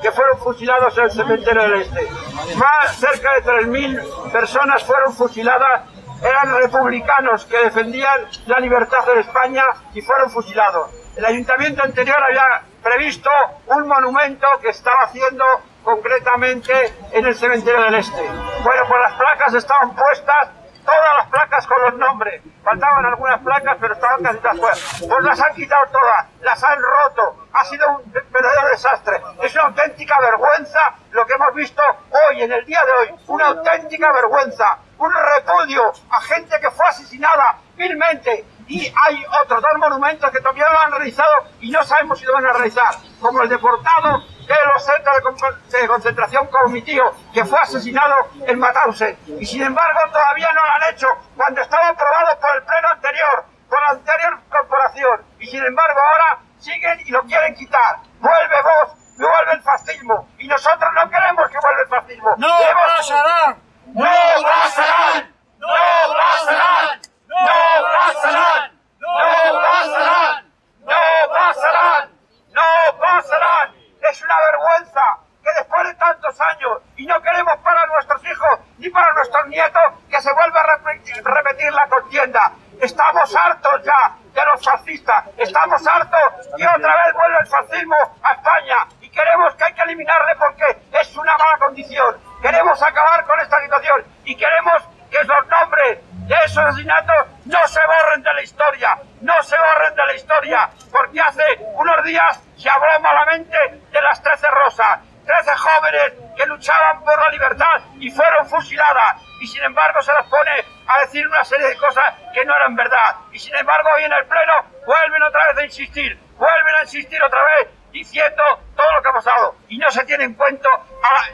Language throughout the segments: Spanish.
que fueron fusilados en el cementerio del Este. Más cerca de 3.000 personas fueron fusiladas, eran republicanos que defendían la libertad en España y fueron fusilados. El ayuntamiento anterior había previsto un monumento que estaba haciendo concretamente en el cementerio del Este. Bueno, pues las placas estaban puestas todas las placas con los nombres. Faltaban algunas placas, pero estaban casi todas fuera. Pues las han quitado todas, las han roto. Ha sido un verdadero desastre. Es una auténtica vergüenza lo que hemos visto hoy, en el día de hoy. Una auténtica vergüenza. Un repudio a gente que fue asesinada vilmente. Y hay otros dos monumentos que todavía no han realizado y no sabemos si lo van a realizar, como el deportado de los centros de, concentración comitío que fue asesinado en Mauthausen. Y sin embargo todavía no lo han hecho cuando estaba aprobado por el pleno anterior, por la anterior corporación. Y sin embargo ahora siguen y lo quieren quitar. Vuelve vos, vuelve el fascismo. Y nosotros no queremos que vuelva el fascismo. ¡No pasarán! ¡No pasarán! ¡No pasarán! ¡No pasarán! ¡No pasarán! ¡No pasarán! ¡No pasarán! Es una vergüenza que después de tantos años, y no queremos para nuestros hijos ni para nuestros nietos, que se vuelva a repetir, la contienda. Estamos hartos ya de los fascistas, estamos hartos y otra vez vuelve el fascismo a España y queremos que hay que eliminarle porque es una mala condición. Queremos acabar con esta situación y queremos que los nombres de esos asesinatos no se borren de la historia, no se borren de la historia, porque hace unos días se habló malamente de las 13 rosas, 13 jóvenes que luchaban por la libertad y fueron fusiladas, y sin embargo se les pone a decir una serie de cosas que no eran verdad, y sin embargo hoy en el Pleno vuelven otra vez a insistir, vuelven a insistir otra vez diciendo todo lo que ha pasado, y no se tienen en cuenta,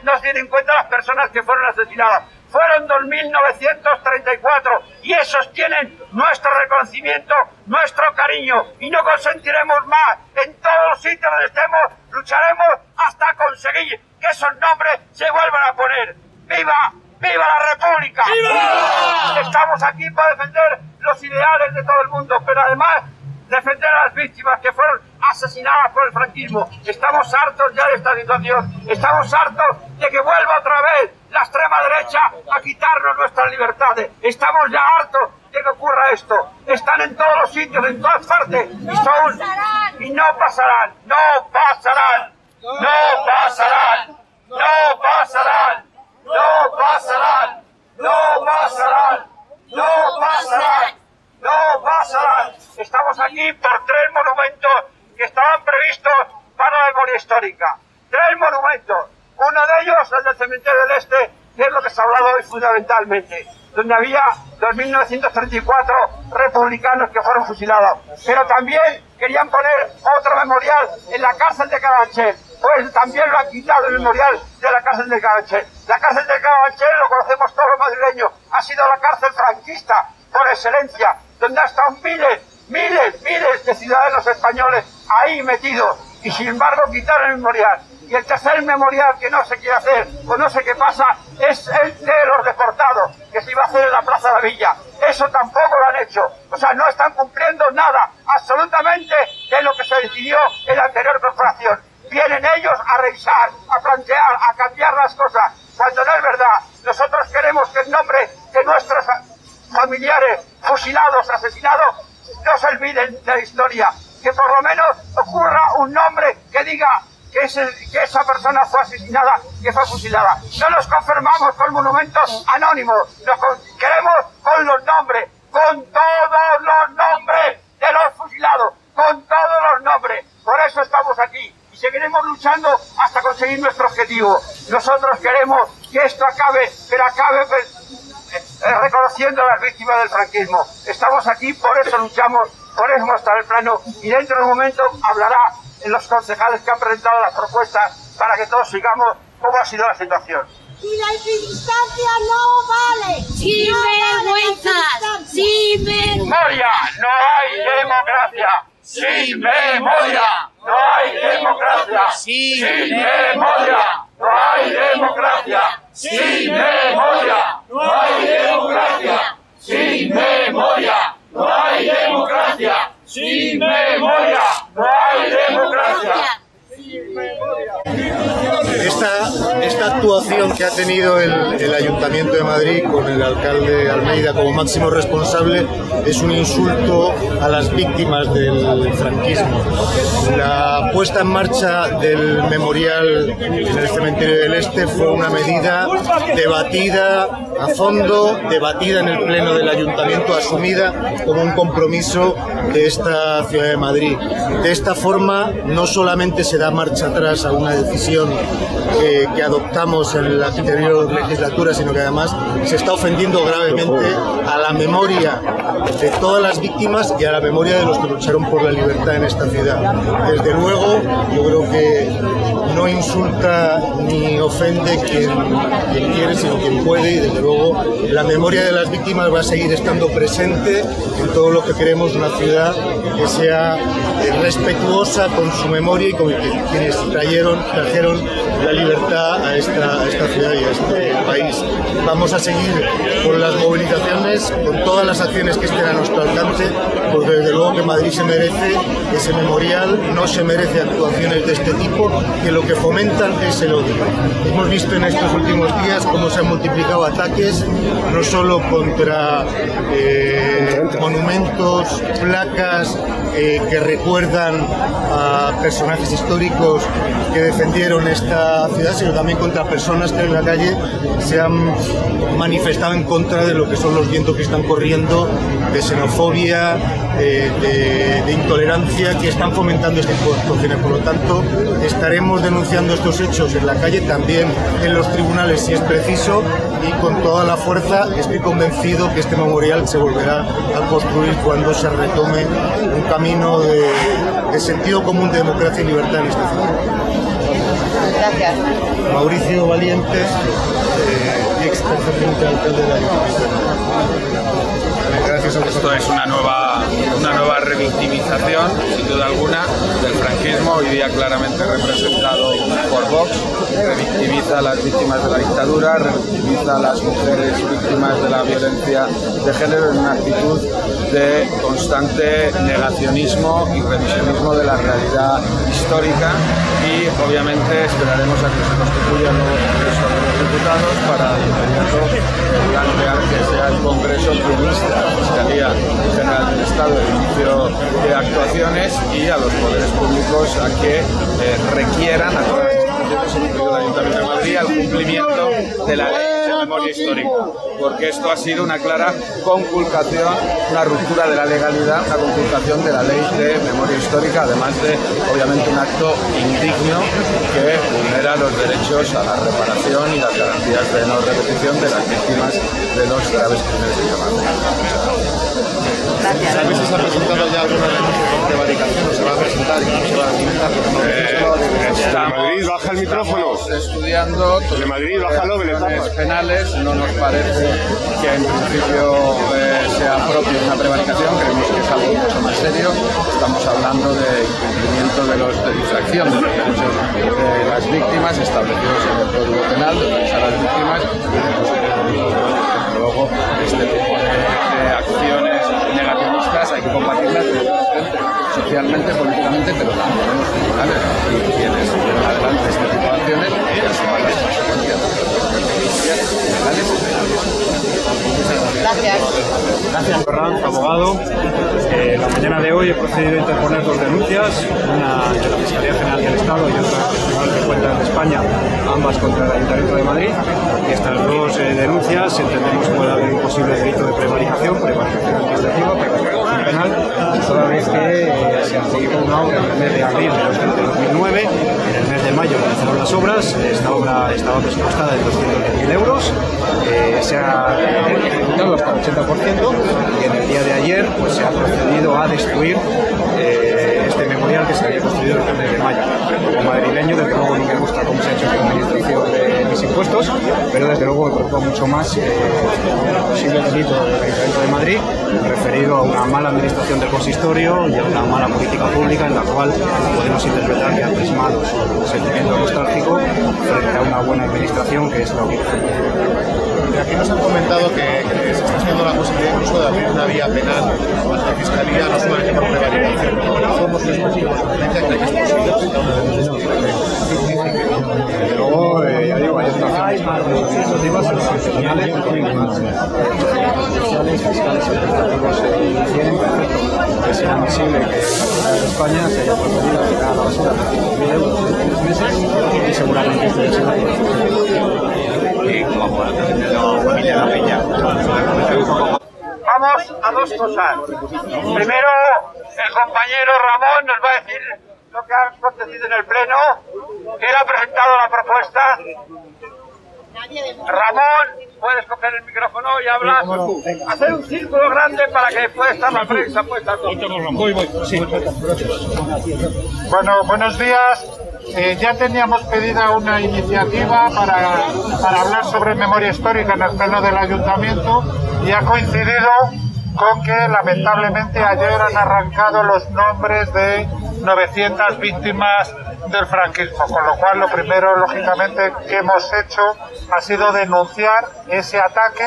no se tienen en cuenta las personas que fueron asesinadas fueron 2.934 y esos tienen nuestro reconocimiento, nuestro cariño y no consentiremos más. En todos los sitios donde estemos lucharemos hasta conseguir que esos nombres se vuelvan a poner. ¡Viva! ¡Viva la República! ¡Viva! Estamos aquí para defender los ideales de todo el mundo, pero además defender a las víctimas que fueron asesinadas por el franquismo. Estamos hartos ya de esta situación. Estamos hartos de que vuelva otra vez la extrema derecha a quitarnos nuestras libertades. Estamos ya hartos de que ocurra esto. Están en todos los sitios, en todas partes. Y son... Y no pasarán. No pasarán. No pasarán. No pasarán. No pasarán. No pasarán. No pasarán. Aquí por tres monumentos que estaban previstos para la memoria histórica. Tres monumentos uno de ellos, el del cementerio del Este, que es lo que se ha hablado hoy fundamentalmente, donde había 2.934 republicanos que fueron fusilados. Pero también querían poner otro memorial en la cárcel de Carabanchel. Pues también lo han quitado el memorial de la cárcel de Carabanchel. La cárcel de Carabanchel, lo conocemos todos los madrileños, ha sido la cárcel franquista por excelencia, donde ha estado miles, miles, miles de ciudadanos españoles ahí metidos. Y sin embargo quitaron el memorial. Y el tercer memorial que no se quiere hacer, o no sé qué pasa, es el de los deportados, que se iba a hacer en la Plaza de la Villa. Eso tampoco lo han hecho. O sea, no están cumpliendo nada, absolutamente, de lo que se decidió en la anterior corporación. Vienen ellos a revisar, a plantear, a cambiar las cosas, cuando no es verdad. Nosotros queremos que el nombre de nuestros familiares fusilados, asesinados, no se olviden de la historia. Que por lo menos ocurra un nombre que diga que, esa persona fue asesinada, que fue fusilada. No nos confirmamos con monumentos anónimos, nos queremos con los nombres, con todos los nombres de los fusilados, con todos los nombres. Por eso estamos aquí y seguiremos luchando hasta conseguir nuestro objetivo. Nosotros queremos que esto acabe, pero acabe reconociendo a las víctimas del franquismo. Estamos aquí, por eso luchamos, por eso hasta el plano y dentro de un momento hablará en los concejales que han presentado las propuestas para que todos sigamos cómo ha sido la situación. Y la equidistancia no vale. Sin vergüenza. Sin memoria. No hay democracia. Sin memoria. No hay democracia. Sin memoria. No hay democracia. Sin memoria. No hay democracia. Sin memoria. No hay democracia. Sin memoria. No hay democracia. Esta actuación que ha tenido el, el Ayuntamiento de Madrid con el alcalde Almeida como máximo responsable es un insulto a las víctimas del franquismo. La puesta en marcha del memorial en el cementerio del Este fue una medida debatida a fondo, debatida en el pleno del ayuntamiento, asumida como un compromiso de esta ciudad de Madrid. De esta forma no solamente se da marcha atrás a una decisión que, que adoptamos en la anterior legislatura, sino que además se está ofendiendo gravemente a la memoria de todas las víctimas y a la memoria de los que lucharon por la libertad en esta ciudad. Desde luego, yo creo que no insulta ni ofende quien, quien quiere, sino quien puede, y desde luego la memoria de las víctimas va a seguir estando presente en todo lo que queremos una ciudad que sea eh, respetuosa con su memoria y con quienes trajeron, trajeron la libertad a esta, ciudad y a este país. Vamos a seguir con las movilizaciones, con todas las acciones que estén a nuestro alcance, porque desde luego que Madrid se merece ese memorial, no se merece actuaciones de este tipo, que lo que fomentan es el odio. Hemos visto en estos últimos días cómo se han multiplicado ataques, no solo contra eh, monumentos, placas eh, que recuerdan a personajes históricos que defendieron esta ciudad, sino también contra personas que en la calle se han manifestado en contra de lo que son los vientos que están corriendo, de xenofobia, eh, de, intolerancia que están fomentando este tipo. Por lo tanto, estaremos denunciando estos hechos en la calle, también en los tribunales si es preciso, y con toda la fuerza estoy convencido que este memorial se volverá a construir cuando se retome un camino de, de sentido común, de democracia y libertad en esta ciudad. Gracias. Mauricio Valientes, eh, ex presidente alcalde de la Gracias a Esto es una nueva, una nueva revictimización, sin duda alguna, del franquismo, hoy día claramente representado por Vox. Revictimiza a las víctimas de la dictadura, revictimiza a las mujeres víctimas de la violencia de género en una actitud de constante negacionismo y revisionismo de la realidad histórica y obviamente esperaremos a que se constituya el nuevo Congreso de los Diputados para de inmediato plantear que sea el Congreso quien la Fiscalía General del Estado el inicio de actuaciones y a los poderes públicos a que eh, requieran a todas las instituciones, incluido el Ayuntamiento de Madrid, al cumplimiento de la ley memoria histórica, porque esto ha sido una clara conculcación, una ruptura de la legalidad, una conculcación de la ley de memoria histórica, además de, obviamente, un acto indigno que vulnera los derechos a la reparación y las garantías de no repetición de las víctimas de los graves crímenes de guerra. ¿Sabes si se ha presentado ya alguna prevaricación o se va a presentar y cómo se va a? Eh, estamos, Madrid, baja el micrófono. estamos estudiando De Madrid, bájalo, que le acciones No nos parece que en principio eh, sea propio una prevaricación, creemos que es algo mucho más serio. Estamos hablando de incumplimiento de los de infracción de los derechos de las víctimas establecidos en el Código Penal, de defensa a las víctimas. Y luego este tipo de, de acciones negacionistas hay que combatirlas socialmente, políticamente, pero también en los tribunales. Y quienes llevan adelante este tipo de acciones que asuman las consecuencias legales. Gracias. Gracias, Ferranz, abogado. Eh, la mañana de hoy he procedido a interponer dos denuncias, una de la Fiscalía General del Estado y otra del Tribunal de Cuentas de España, ambas contra el Ayuntamiento de Madrid. Y estas dos eh, denuncias entendemos puede haber un posible delito de prevaricación, prevaricación administrativa, prevaricación penal, toda vez que eh, se adjudicó una obra el de abril de 2009, en el mes de mayo comenzaron las obras, esta obra estaba presupuestada en 210.000 euros, eh, se ha ejecutado hasta el 80% y en el día de ayer pues, se ha procedido a destruir eh, memorial que se había construido en el mes de mayo. Como madrileño, desde luego no me gusta cómo se ha hecho la administración de mis impuestos, pero desde luego me preocupa mucho más eh, el posible delito del Ayuntamiento de Madrid referido a una mala administración del consistorio y a una mala política pública en la cual podemos interpretar que ha plasmado su sentimiento nostálgico frente a una buena administración que es la obligación. Aquí nos han comentado que, que se está estudiando la posibilidad incluso de abrir una vía penal ante la Fiscalía, no solamente por prevaricación. Somos los máximos competencia, ¿cree que luego perfecto. Es inadmisible que España se haya procedido a tirar a la basura 3.000 euros en tres meses y seguramente ya y como de la familia La Peña. Vamos a dos cosas. Primero, el compañero Ramón nos va a decir lo que ha acontecido en el Pleno, que él ha presentado la propuesta. Ramón, puedes coger el micrófono y hablar. Hacer un círculo grande para que pueda estar la prensa puesta. Voy, voy. Sí. Bueno, buenos días. Eh, ya teníamos pedida una iniciativa para, para hablar sobre memoria histórica en el pleno del ayuntamiento y ha coincidido con que lamentablemente ayer han arrancado los nombres de 900 víctimas del franquismo, con lo cual lo primero, lógicamente, que hemos hecho ha sido denunciar ese ataque,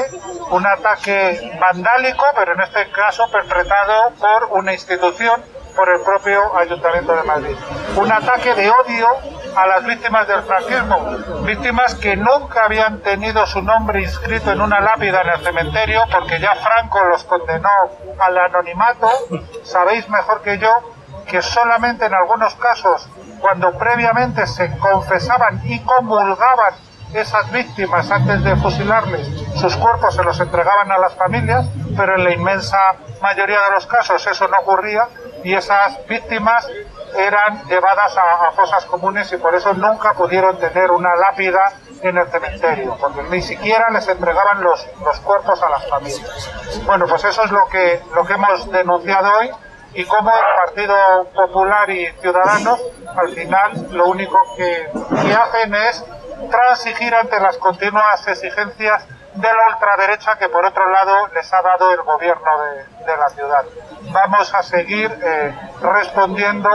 un ataque vandálico, pero en este caso perpetrado por una institución por el propio Ayuntamiento de Madrid. Un ataque de odio a las víctimas del franquismo, víctimas que nunca habían tenido su nombre inscrito en una lápida en el cementerio porque ya Franco los condenó al anonimato. Sabéis mejor que yo que solamente en algunos casos, cuando previamente se confesaban y comulgaban esas víctimas antes de fusilarles, sus cuerpos se los entregaban a las familias, pero en la inmensa mayoría de los casos eso no ocurría y esas víctimas eran llevadas a, a, fosas comunes y por eso nunca pudieron tener una lápida en el cementerio, porque ni siquiera les entregaban los, los cuerpos a las familias. Bueno, pues eso es lo que, lo que hemos denunciado hoy y como el Partido Popular y Ciudadanos al final lo único que, que hacen es transigir ante las continuas exigencias de la ultraderecha que por otro lado les ha dado el gobierno de, de la ciudad. Vamos a seguir eh, respondiendo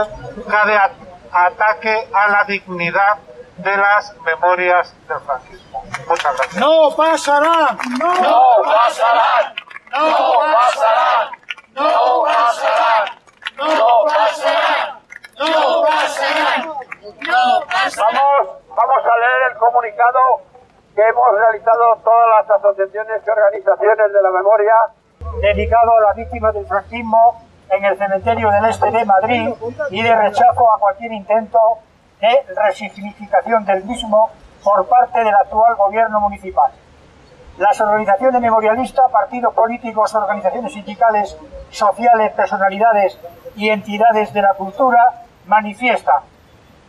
cada ataque a la dignidad de las memorias del franquismo. Muchas gracias. No pasarán. No, pasarán. No pasarán. No pasarán. No pasarán. No pasarán. No pasarán. Vamos, vamos a leer el comunicado que hemos realizado todas las asociaciones y organizaciones de la memoria dedicado a las víctimas del franquismo en el cementerio del Este de Madrid y de rechazo a cualquier intento de resignificación del mismo por parte del actual gobierno municipal. Las organizaciones memorialistas, partidos políticos, organizaciones sindicales, sociales, personalidades y entidades de la cultura manifiestan.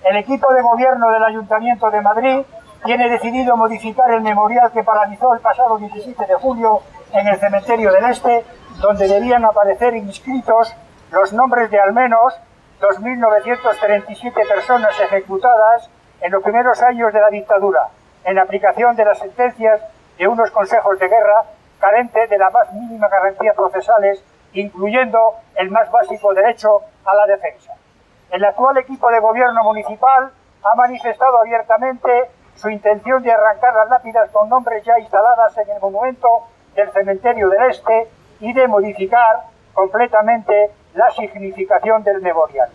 El equipo de gobierno del Ayuntamiento de Madrid tiene decidido modificar el memorial que paralizó el pasado 17 de julio en el cementerio del Este, donde debían aparecer inscritos los nombres de al menos 2.937 personas ejecutadas en los primeros años de la dictadura, en aplicación de las sentencias de unos consejos de guerra carentes de la más mínima garantía procesales, incluyendo el más básico derecho a la defensa. El actual equipo de gobierno municipal ha manifestado abiertamente su intención de arrancar las lápidas con nombres ya instaladas en el monumento del cementerio del Este y de modificar completamente la significación del memorial.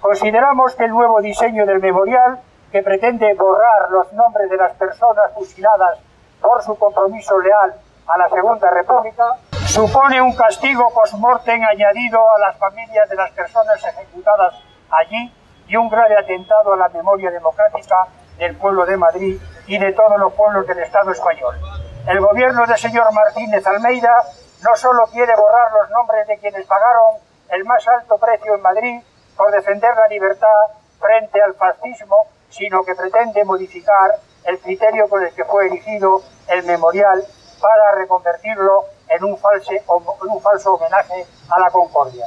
Consideramos que el nuevo diseño del memorial, que pretende borrar los nombres de las personas fusiladas por su compromiso leal a la Segunda República, supone un castigo post-mortem añadido a las familias de las personas ejecutadas allí y un grave atentado a la memoria democrática del pueblo de Madrid y de todos los pueblos del Estado español. El gobierno del señor Martínez Almeida no solo quiere borrar los nombres de quienes pagaron el más alto precio en Madrid por defender la libertad frente al fascismo, sino que pretende modificar el criterio con el que fue erigido el memorial para reconvertirlo en un, un falso homenaje a la concordia.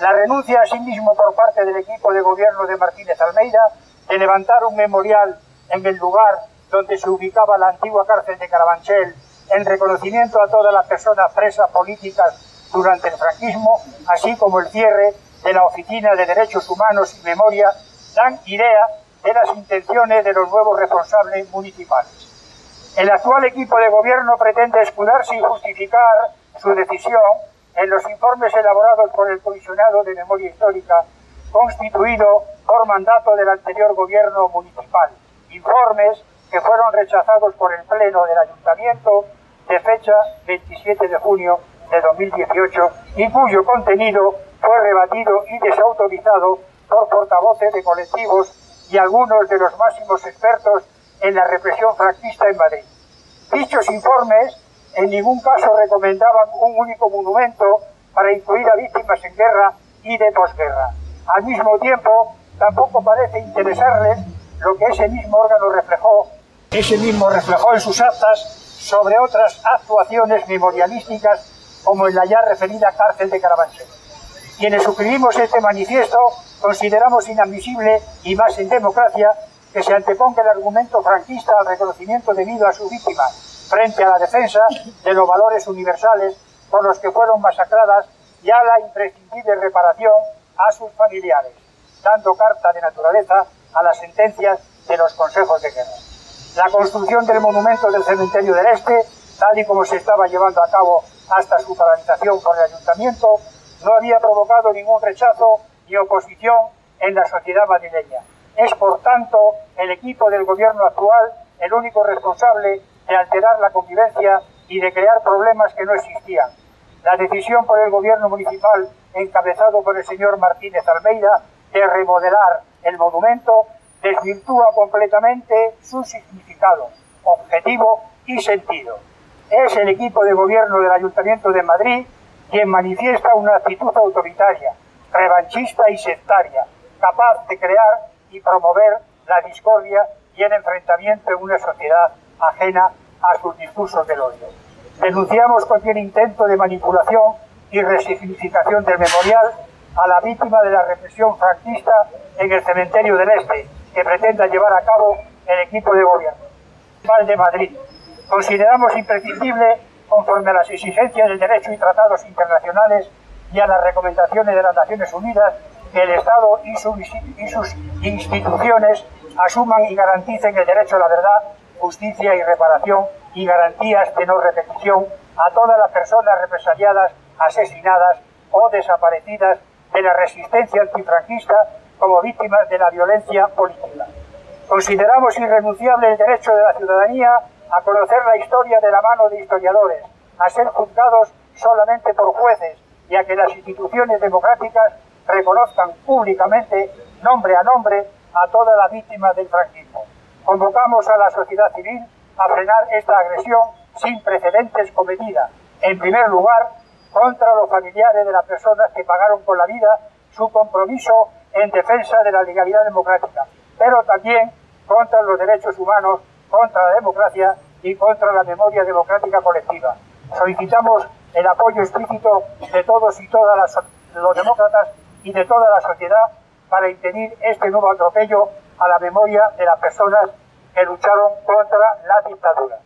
La renuncia asimismo por parte del equipo de gobierno de Martínez Almeida de levantar un memorial en el lugar donde se ubicaba la antigua cárcel de Carabanchel en reconocimiento a todas las personas presas políticas durante el franquismo, así como el cierre de la Oficina de Derechos Humanos y Memoria, dan idea de las intenciones de los nuevos responsables municipales. El actual equipo de gobierno pretende escudarse y justificar su decisión en los informes elaborados por el comisionado de memoria histórica constituido por mandato del anterior gobierno municipal. Informes que fueron rechazados por el Pleno del Ayuntamiento de fecha 27 de junio de 2018 y cuyo contenido fue rebatido y desautorizado por portavoces de colectivos y algunos de los máximos expertos en la represión franquista en Madrid. Dichos informes en ningún caso recomendaban un único monumento para incluir a víctimas en guerra y de posguerra. Al mismo tiempo, tampoco parece interesarles lo que ese mismo órgano reflejó, ese mismo reflejó en sus actas sobre otras actuaciones memorialísticas como en la ya referida cárcel de Carabanchel. Quienes suscribimos este manifiesto consideramos inadmisible y más en democracia que se anteponga el argumento franquista al reconocimiento debido a su víctima frente a la defensa de los valores universales por los que fueron masacradas y a la imprescindible reparación a sus familiares, dando carta de naturaleza a las sentencias de los consejos de guerra. La construcción del monumento del cementerio del Este, tal y como se estaba llevando a cabo hasta su paralización por el ayuntamiento, no había provocado ningún rechazo ni oposición en la sociedad madrileña. Es, por tanto, el equipo del gobierno actual el único responsable de alterar la convivencia y de crear problemas que no existían. La decisión por el gobierno municipal, encabezado por el señor Martínez Almeida, de remodelar el monumento, desvirtúa completamente su significado, objetivo y sentido. Es el equipo de gobierno del Ayuntamiento de Madrid quien manifiesta una actitud autoritaria, revanchista y sectaria, capaz de crear y promover la discordia y el enfrentamiento en una sociedad ajena a sus discursos del odio. Denunciamos cualquier intento de manipulación y resignificación del memorial a la víctima de la represión franquista en el cementerio del Este, que pretenda llevar a cabo el equipo de gobierno. de Madrid. Consideramos imprescindible, conforme a las exigencias del derecho y tratados internacionales y a las recomendaciones de las Naciones Unidas, que el Estado y sus, y sus instituciones asuman y garanticen el derecho a la verdad justicia y reparación y garantías de no repetición a todas las personas represaliadas, asesinadas o desaparecidas de la resistencia antifranquista como víctimas de la violencia política. Consideramos irrenunciable el derecho de la ciudadanía a conocer la historia de la mano de historiadores, a ser juzgados solamente por jueces y a que las instituciones democráticas reconozcan públicamente, nombre a nombre, a todas las víctimas del franquismo. Convocamos a la sociedad civil a frenar esta agresión sin precedentes cometida, en primer lugar, contra los familiares de las personas que pagaron con la vida su compromiso en defensa de la legalidad democrática, pero también contra los derechos humanos, contra la democracia y contra la memoria democrática colectiva. Solicitamos el apoyo explícito de todos y todas las, los demócratas y de toda la sociedad para impedir este nuevo atropello a la memoria de las personas que lucharon contra la dictadura.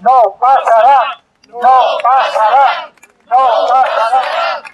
No pasará, no pasará. No pasará.